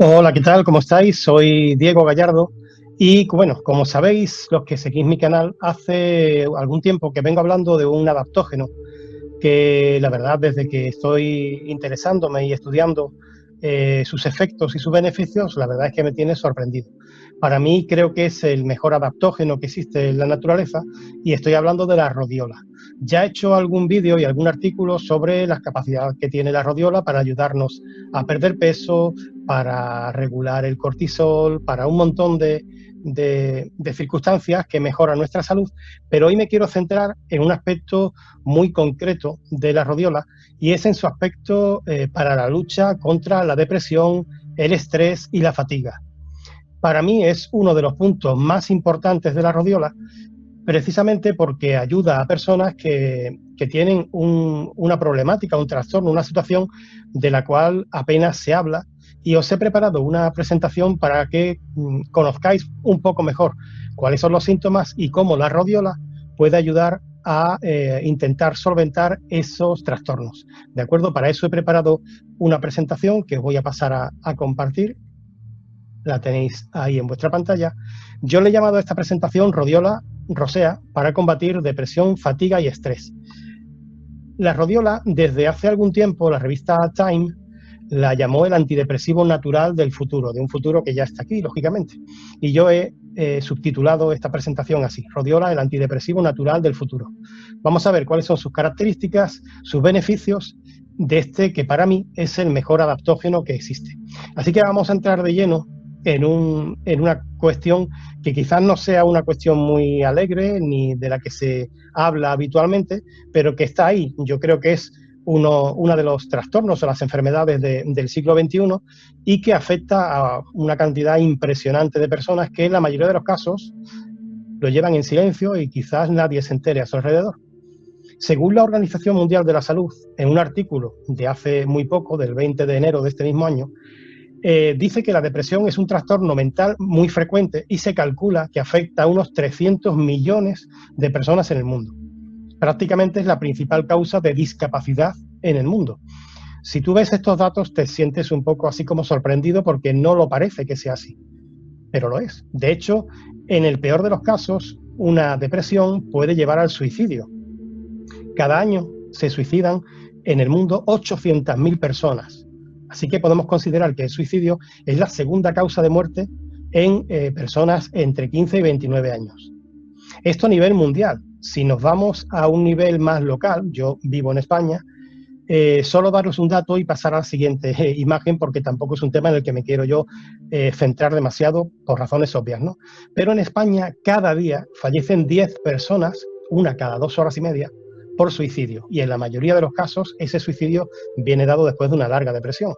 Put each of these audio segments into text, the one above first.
Hola, ¿qué tal? ¿Cómo estáis? Soy Diego Gallardo y bueno, como sabéis, los que seguís mi canal, hace algún tiempo que vengo hablando de un adaptógeno que la verdad desde que estoy interesándome y estudiando eh, sus efectos y sus beneficios, la verdad es que me tiene sorprendido. Para mí creo que es el mejor adaptógeno que existe en la naturaleza y estoy hablando de la rodiola. Ya he hecho algún vídeo y algún artículo sobre las capacidades que tiene la rodiola para ayudarnos a perder peso, para regular el cortisol, para un montón de, circunstancias que mejoran nuestra salud, pero hoy me quiero centrar en un aspecto muy concreto de la rodiola y es en su aspecto eh, para la lucha contra la depresión, el estrés y la fatiga. Para mí es uno de los puntos más importantes de la rodiola precisamente porque ayuda a personas que, tienen una problemática, un trastorno, una situación de la cual apenas se habla. Y os he preparado una presentación para que mm, conozcáis un poco mejor cuáles son los síntomas y cómo la rodiola puede ayudar a eh, intentar solventar esos trastornos. ¿De acuerdo? Para eso he preparado una presentación que os voy a pasar a, a compartir. La tenéis ahí en vuestra pantalla. Yo le he llamado a esta presentación Rodiola rosea para combatir depresión, fatiga y estrés. La rodiola, desde hace algún tiempo, la revista Time la llamó el antidepresivo natural del futuro, de un futuro que ya está aquí, lógicamente. Y yo he subtitulado esta presentación así, Rodiola, el antidepresivo natural del futuro. Vamos a ver cuáles son sus características, sus beneficios de este que para mí es el mejor adaptógeno que existe. Así que vamos a entrar de lleno en, un, en una cuestión que quizás no sea una cuestión muy alegre ni de la que se habla habitualmente, pero que está ahí. Yo creo que es uno, de los trastornos o las enfermedades del siglo XXI y que afecta a una cantidad impresionante de personas que en la mayoría de los casos lo llevan en silencio y quizás nadie se entere a su alrededor. Según la Organización Mundial de la Salud, en un artículo de hace muy poco, del 20 de enero de este mismo año, eh, dice que la depresión es un trastorno mental muy frecuente y se calcula que afecta a unos 300 millones de personas en el mundo. Prácticamente es la principal causa de discapacidad en el mundo. Si tú ves estos datos te sientes un poco así como sorprendido porque no lo parece que sea así, pero lo es. De hecho, en el peor de los casos, una depresión puede llevar al suicidio. Cada año se suicidan en el mundo 800.000 personas Así que podemos considerar que el suicidio es la segunda causa de muerte en eh, personas entre 15 y 29 años. Esto a nivel mundial. Si nos vamos a un nivel más local, yo vivo en España, eh, solo daros un dato y pasar a la siguiente eh, imagen, porque tampoco es un tema en el que me quiero yo centrar demasiado por razones obvias, ¿no? Pero en España cada día fallecen 10 personas, una cada dos horas y media, por suicidio. Y en la mayoría de los casos ese suicidio viene dado después de una larga depresión.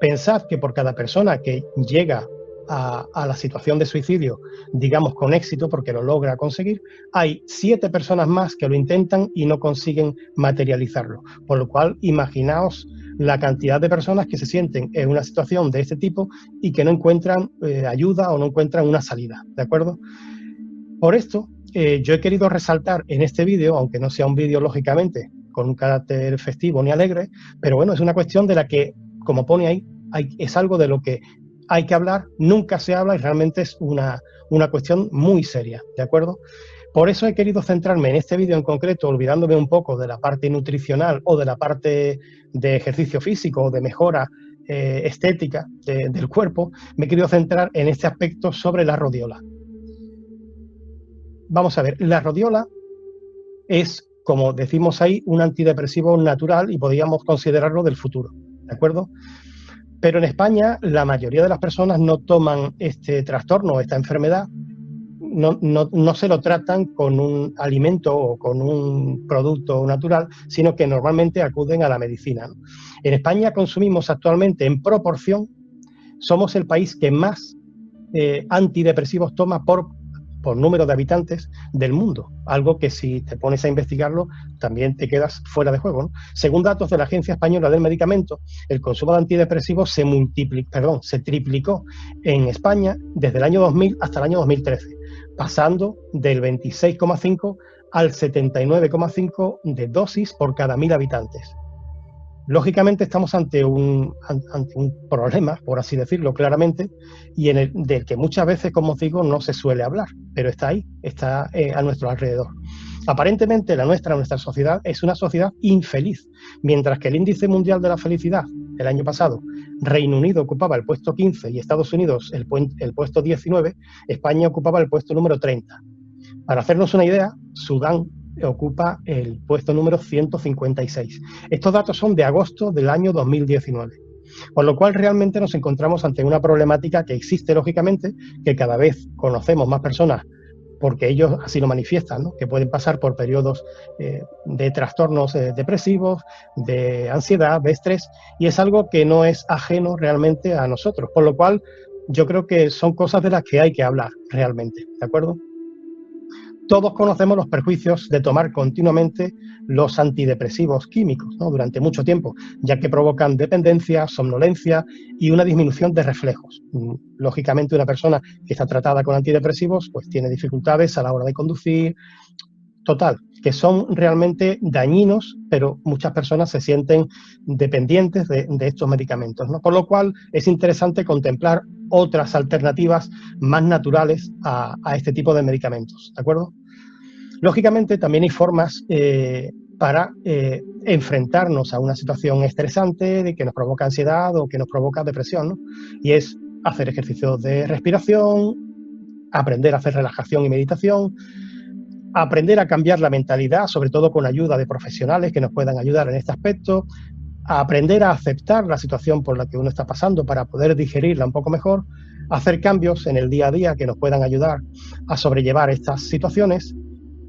Pensad que por cada persona que llega a, la situación de suicidio, digamos con éxito, porque lo logra conseguir, hay siete personas más que lo intentan y no consiguen materializarlo. Por lo cual, imaginaos la cantidad de personas que se sienten en una situación de este tipo y que no encuentran eh, ayuda o no encuentran una salida. ¿De acuerdo? Por esto, eh, yo he querido resaltar en este vídeo, aunque no sea un vídeo lógicamente con un carácter festivo ni alegre, pero bueno, es una cuestión de la que, como pone ahí, es algo de lo que hay que hablar, nunca se habla y realmente es una, una cuestión muy seria, ¿de acuerdo? Por eso he querido centrarme en este vídeo en concreto, olvidándome un poco de la parte nutricional o de la parte de ejercicio físico o de mejora eh, estética del cuerpo, me he querido centrar en este aspecto sobre la rodiola. Vamos a ver, la rodiola es, como decimos ahí, un antidepresivo natural y podríamos considerarlo del futuro, ¿de acuerdo? Pero en España la mayoría de las personas no toman este trastorno, esta enfermedad, no, no, se lo tratan con un alimento o con un producto natural, sino que normalmente acuden a la medicina. En España consumimos actualmente en proporción, somos el país que más eh, antidepresivos toma por por número de habitantes del mundo, algo que si te pones a investigarlo también te quedas fuera de juego. Según datos de la Agencia Española del Medicamento, el consumo de antidepresivos se, perdón, se triplicó en España desde el año 2000 hasta el año 2013, pasando del 26,5 al 79,5 de dosis por cada mil habitantes. Lógicamente estamos ante un, ante un problema, por así decirlo claramente, y en el, del que muchas veces, como os digo, no se suele hablar, pero está ahí, está eh, a nuestro alrededor. Aparentemente la nuestra, nuestra sociedad, es una sociedad infeliz, mientras que el índice mundial de la felicidad el año pasado, Reino Unido ocupaba el puesto 15 y Estados Unidos el, el puesto 19, España ocupaba el puesto número 30. Para hacernos una idea, Sudán ocupa el puesto número 156. Estos datos son de agosto del año 2019. Con lo cual realmente nos encontramos ante una problemática que existe lógicamente, que cada vez conocemos más personas porque ellos así lo manifiestan, que pueden pasar por periodos eh, de trastornos eh, depresivos, de ansiedad, de estrés, y es algo que no es ajeno realmente a nosotros, por lo cual yo creo que son cosas de las que hay que hablar realmente, ¿de acuerdo? Todos conocemos los perjuicios de tomar continuamente los antidepresivos químicos durante mucho tiempo, ya que provocan dependencia, somnolencia y una disminución de reflejos. Mm, lógicamente, una persona que está tratada con antidepresivos pues tiene dificultades a la hora de conducir. Total, que son realmente dañinos, pero muchas personas se sienten dependientes de, estos medicamentos. Por lo cual es interesante contemplar otras alternativas más naturales a, este tipo de medicamentos, ¿de acuerdo? Lógicamente también hay formas eh, para eh, enfrentarnos a una situación estresante de que nos provoca ansiedad o que nos provoca depresión, Y es hacer ejercicios de respiración, aprender a hacer relajación y meditación, aprender a cambiar la mentalidad, sobre todo con ayuda de profesionales que nos puedan ayudar en este aspecto, aprender a aceptar la situación por la que uno está pasando para poder digerirla un poco mejor, hacer cambios en el día a día que nos puedan ayudar a sobrellevar estas situaciones,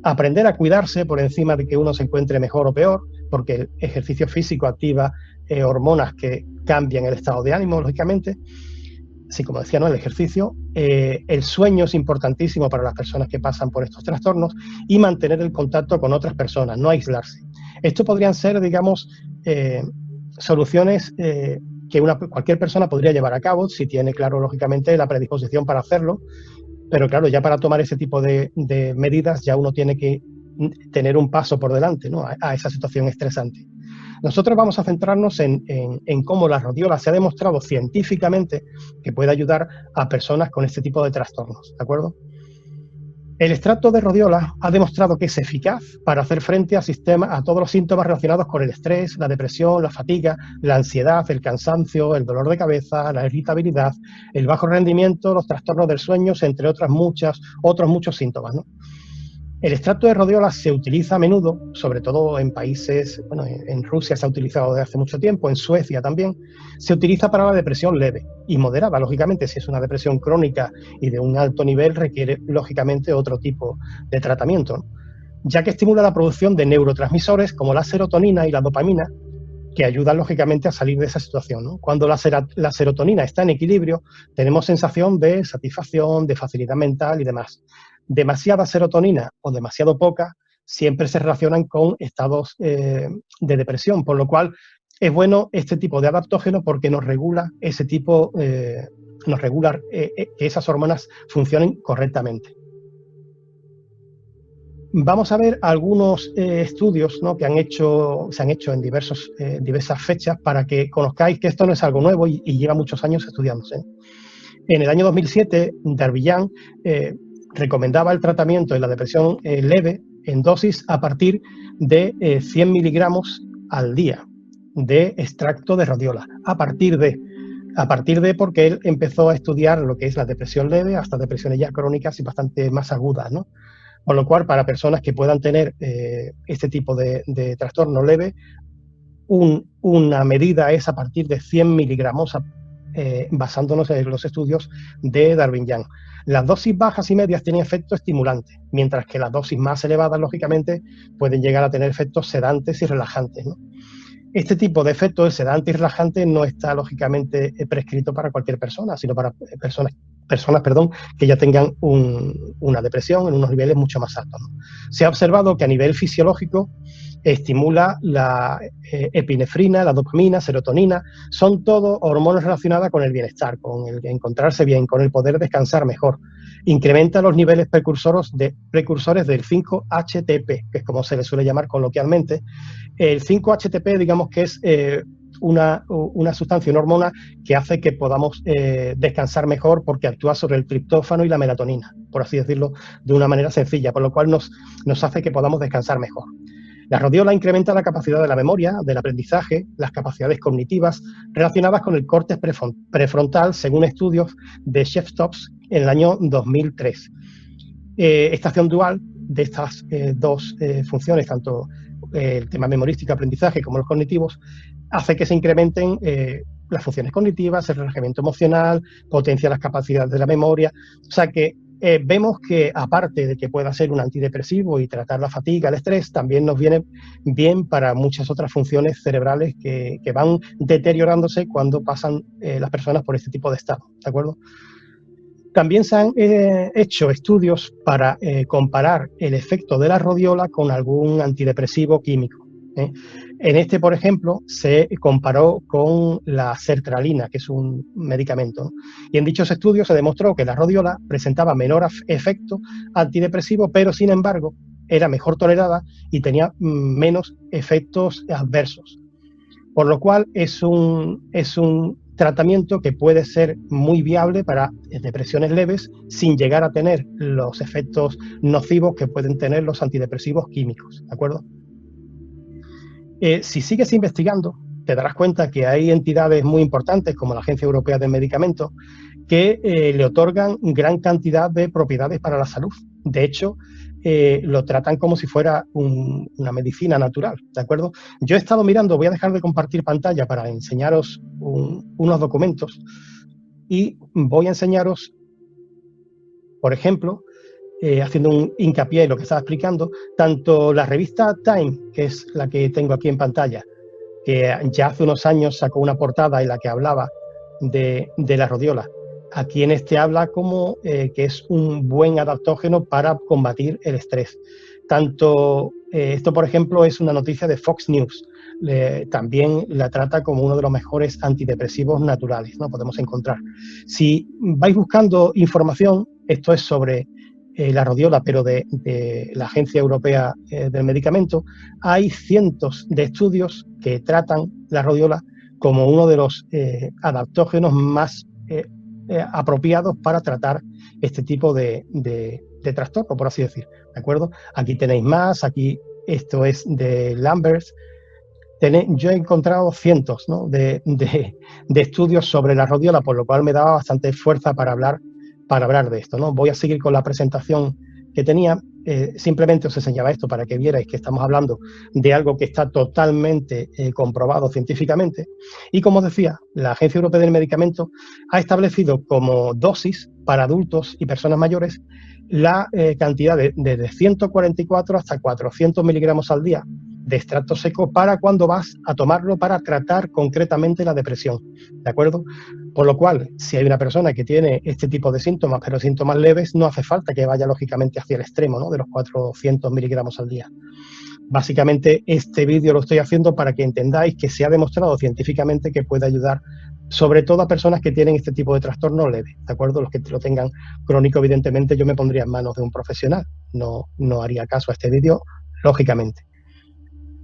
aprender a cuidarse por encima de que uno se encuentre mejor o peor, porque el ejercicio físico activa eh, hormonas que cambian el estado de ánimo, lógicamente. Así como decía, ¿no? el ejercicio, eh, el sueño es importantísimo para las personas que pasan por estos trastornos y mantener el contacto con otras personas, no aislarse. Esto podrían ser, digamos, eh, soluciones eh, que cualquier persona podría llevar a cabo si tiene, claro, lógicamente, la predisposición para hacerlo. Pero claro, ya para tomar ese tipo de, medidas ya uno tiene que tener un paso por delante ¿no? a, esa situación estresante. Nosotros vamos a centrarnos en, en, cómo la rodiola se ha demostrado científicamente que puede ayudar a personas con este tipo de trastornos, ¿de acuerdo? El extracto de rodiola ha demostrado que es eficaz para hacer frente a, a todos los síntomas relacionados con el estrés, la depresión, la fatiga, la ansiedad, el cansancio, el dolor de cabeza, la irritabilidad, el bajo rendimiento, los trastornos del sueño, entre otras muchas, otros muchos síntomas. El extracto de rodiola se utiliza a menudo, sobre todo en países, bueno, en Rusia se ha utilizado desde hace mucho tiempo, en Suecia también, se utiliza para la depresión leve y moderada. Lógicamente, si es una depresión crónica y de un alto nivel, requiere lógicamente otro tipo de tratamiento, ya que estimula la producción de neurotransmisores como la serotonina y la dopamina, que ayudan lógicamente a salir de esa situación. Cuando la, la serotonina está en equilibrio, tenemos sensación de satisfacción, de facilidad mental y demás demasiada serotonina o demasiado poca siempre se relacionan con estados eh, de depresión, por lo cual es bueno este tipo de adaptógeno porque nos regula ese tipo, eh, nos regula eh, que esas hormonas funcionen correctamente. Vamos a ver algunos estudios que han hecho, se han hecho en diversos, diversas fechas para que conozcáis que esto no es algo nuevo y, lleva muchos años estudiándose. En el año 2007, Darvillán recomendaba el tratamiento de la depresión eh, leve en dosis a partir de 100 eh, miligramos al día de extracto de radiola. A partir de, a partir de porque él empezó a estudiar lo que es la depresión leve hasta depresiones ya crónicas y bastante más agudas, ¿no? Con lo cual, para personas que puedan tener eh, este tipo de, trastorno leve, una medida es a partir de 100 miligramos eh, basándonos en los estudios de Darwin Young. Las dosis bajas y medias tienen efecto estimulante, mientras que las dosis más elevadas, lógicamente, pueden llegar a tener efectos sedantes y relajantes. Este tipo de efecto, el sedante y relajante, no está lógicamente eh, prescrito para cualquier persona, sino para eh, personas, personas perdón, que ya tengan una depresión en unos niveles mucho más altos. Se ha observado que a nivel fisiológico estimula la eh, epinefrina, la dopamina, serotonina, son todo hormonas relacionadas con el bienestar, con el encontrarse bien, con el poder descansar mejor. Incrementa los niveles precursores, de, precursores del 5-HTP, que es como se le suele llamar coloquialmente. El 5-HTP, digamos que es eh, una, sustancia, una hormona que hace que podamos eh, descansar mejor porque actúa sobre el triptófano y la melatonina, por así decirlo de una manera sencilla, por lo cual nos, nos hace que podamos descansar mejor. La rodiola incrementa la capacidad de la memoria, del aprendizaje, las capacidades cognitivas relacionadas con el corte prefrontal, según estudios de Chef-Tops en el año 2003. Eh, esta acción dual de estas eh, dos funciones, tanto el tema memorístico, aprendizaje, como los cognitivos, hace que se incrementen eh, las funciones cognitivas, el relajamiento emocional, potencia las capacidades de la memoria. O sea que eh, vemos que aparte de que pueda ser un antidepresivo y tratar la fatiga, el estrés, también nos viene bien para muchas otras funciones cerebrales que, van deteriorándose cuando pasan eh, las personas por este tipo de estado. ¿De acuerdo? También se han hecho estudios para comparar el efecto de la rodiola con algún antidepresivo químico. ¿Eh? En este, por ejemplo, se comparó con la sertralina, que es un medicamento. Y en dichos estudios se demostró que la rodiola presentaba menor efecto antidepresivo, pero sin embargo era mejor tolerada y tenía mm, menos efectos adversos. Por lo cual es un, es un tratamiento que puede ser muy viable para depresiones leves sin llegar a tener los efectos nocivos que pueden tener los antidepresivos químicos. ¿De acuerdo? Eh, si sigues investigando, te darás cuenta que hay entidades muy importantes como la Agencia Europea del Medicamento que eh, le otorgan gran cantidad de propiedades para la salud. De hecho, eh, lo tratan como si fuera una medicina natural, ¿de acuerdo? Yo he estado mirando, voy a dejar de compartir pantalla para enseñaros unos documentos y voy a enseñaros, por ejemplo, eh, haciendo un hincapié en lo que estaba explicando, tanto la revista Time, que es la que tengo aquí en pantalla, que ya hace unos años sacó una portada en la que hablaba de, la rodiola. Aquí en este habla como eh, que es un buen adaptógeno para combatir el estrés. Tanto eh, esto, por ejemplo, es una noticia de Fox News. también la trata como uno de los mejores antidepresivos naturales, ¿no? Podemos encontrar. Si vais buscando información, esto es sobre eh, la rodiola, pero de, la Agencia Europea eh, del Medicamento, hay cientos de estudios que tratan la rodiola como uno de los eh, adaptógenos más apropiados para tratar este tipo de, de, trastorno, por así decir. ¿De acuerdo? Aquí tenéis más, aquí esto es de Lambert. yo he encontrado cientos de, de, estudios sobre la rodiola, por lo cual me daba bastante fuerza para hablar para hablar de esto. ¿no? Voy a seguir con la presentación que tenía. Eh, simplemente os enseñaba esto para que vierais que estamos hablando de algo que está totalmente eh, comprobado científicamente. Y como decía, la Agencia Europea del Medicamento ha establecido como dosis para adultos y personas mayores la eh, cantidad de, de 144 hasta 400 miligramos al día de extracto seco para cuando vas a tomarlo para tratar concretamente la depresión. ¿De acuerdo? Por lo cual, si hay una persona que tiene este tipo de síntomas, pero síntomas leves, no hace falta que vaya lógicamente hacia el extremo ¿no? de los 400 miligramos al día. Básicamente, este vídeo lo estoy haciendo para que entendáis que se ha demostrado científicamente que puede ayudar sobre todo a personas que tienen este tipo de trastorno leve, ¿de acuerdo? Los que lo tengan crónico, evidentemente, yo me pondría en manos de un profesional, no, no haría caso a este vídeo, lógicamente.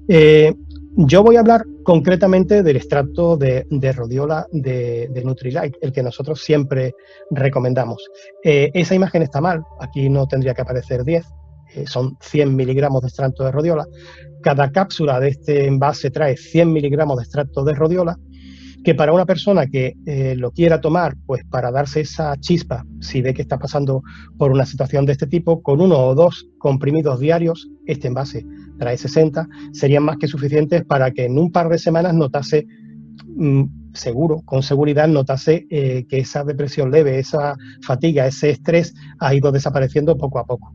Eh, yo voy a hablar concretamente del extracto de, rodiola de, Nutrilite, el que nosotros siempre recomendamos. Eh, esa imagen está mal, aquí no tendría que aparecer 10, eh, son 100 miligramos de extracto de rodiola. Cada cápsula de este envase trae 100 miligramos de extracto de rodiola que para una persona que eh, lo quiera tomar, pues para darse esa chispa, si ve que está pasando por una situación de este tipo, con uno o dos comprimidos diarios, este envase trae 60, serían más que suficientes para que en un par de semanas notase, mm, seguro, con seguridad, notase eh, que esa depresión leve, esa fatiga, ese estrés ha ido desapareciendo poco a poco.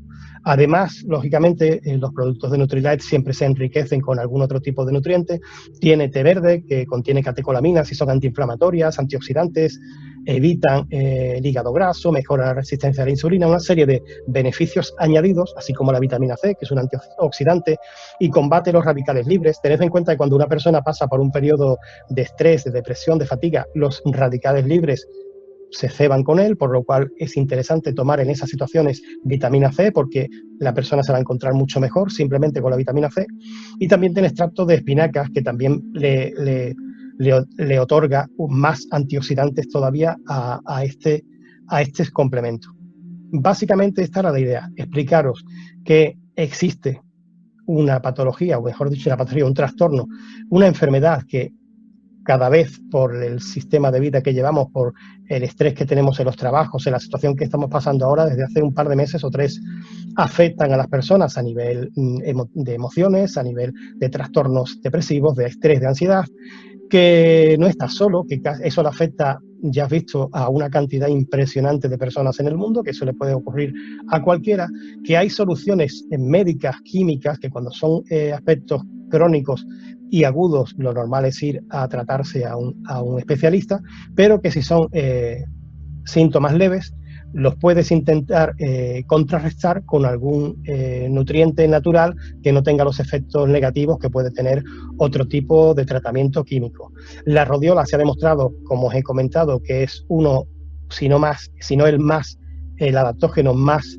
Además, lógicamente, eh, los productos de Nutrilite siempre se enriquecen con algún otro tipo de nutriente. Tiene té verde, que contiene catecolaminas y son antiinflamatorias, antioxidantes, evitan eh, el hígado graso, mejora la resistencia a la insulina, una serie de beneficios añadidos, así como la vitamina C, que es un antioxidante, y combate los radicales libres. Tened en cuenta que cuando una persona pasa por un periodo de estrés, de depresión, de fatiga, los radicales libres se ceban con él, por lo cual es interesante tomar en esas situaciones vitamina C porque la persona se va a encontrar mucho mejor simplemente con la vitamina C. Y también tiene extracto de espinacas que también le, le, otorga más antioxidantes todavía a, este, a este complemento. Básicamente esta era la idea, explicaros que existe una patología, o mejor dicho, una patología, un trastorno, una enfermedad que cada vez por el sistema de vida que llevamos, por el estrés que tenemos en los trabajos, en la situación que estamos pasando ahora desde hace un par de meses o tres, afectan a las personas a nivel mm, de emociones, a nivel de trastornos depresivos, de estrés, de ansiedad, que no está solo, que eso le afecta, ya has visto, a una cantidad impresionante de personas en el mundo, que eso le puede ocurrir a cualquiera, que hay soluciones médicas, químicas, que cuando son eh, aspectos crónicos y agudos, lo normal es ir a tratarse a un, a un especialista, pero que si son eh, síntomas leves, los puedes intentar eh, contrarrestar con algún eh, nutriente natural que no tenga los efectos negativos que puede tener otro tipo de tratamiento químico. La rodiola se ha demostrado, como os he comentado, que es uno, si no más, si no el más, el adaptógeno más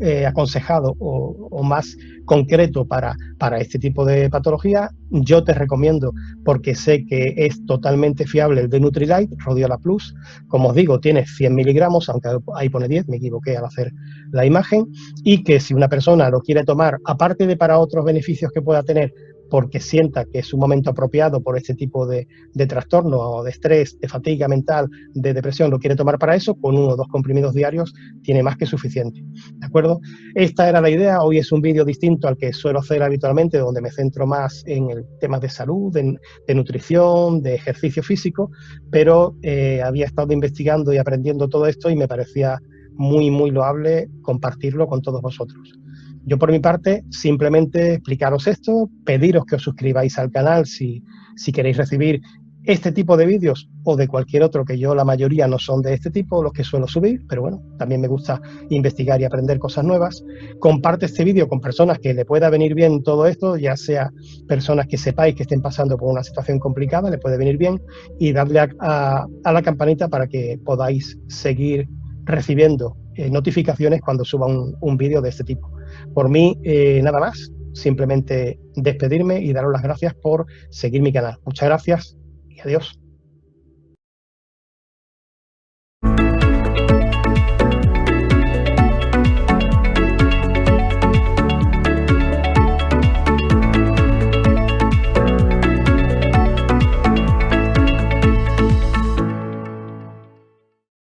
eh, aconsejado o, más concreto para, para este tipo de patología, yo te recomiendo, porque sé que es totalmente fiable el de Nutrilite, Rodiola Plus. Como os digo, tiene 100 miligramos, aunque ahí pone 10, me equivoqué al hacer la imagen, y que si una persona lo quiere tomar, aparte de para otros beneficios que pueda tener, porque sienta que es un momento apropiado por este tipo de, trastorno o de estrés, de fatiga mental, de depresión, lo quiere tomar para eso, con uno o dos comprimidos diarios tiene más que suficiente. ¿De acuerdo? Esta era la idea. Hoy es un vídeo distinto al que suelo hacer habitualmente, donde me centro más en el tema de salud, de, nutrición, de ejercicio físico, pero eh, había estado investigando y aprendiendo todo esto y me parecía muy, muy loable compartirlo con todos vosotros. Yo por mi parte simplemente explicaros esto, pediros que os suscribáis al canal si, si queréis recibir este tipo de vídeos o de cualquier otro, que yo la mayoría no son de este tipo, los que suelo subir, pero bueno, también me gusta investigar y aprender cosas nuevas. Comparte este vídeo con personas que le pueda venir bien todo esto, ya sea personas que sepáis que estén pasando por una situación complicada, le puede venir bien, y darle a, la campanita para que podáis seguir recibiendo eh, notificaciones cuando suba un, un vídeo de este tipo. Por mí, eh, nada más. Simplemente despedirme y daros las gracias por seguir mi canal. Muchas gracias y adiós.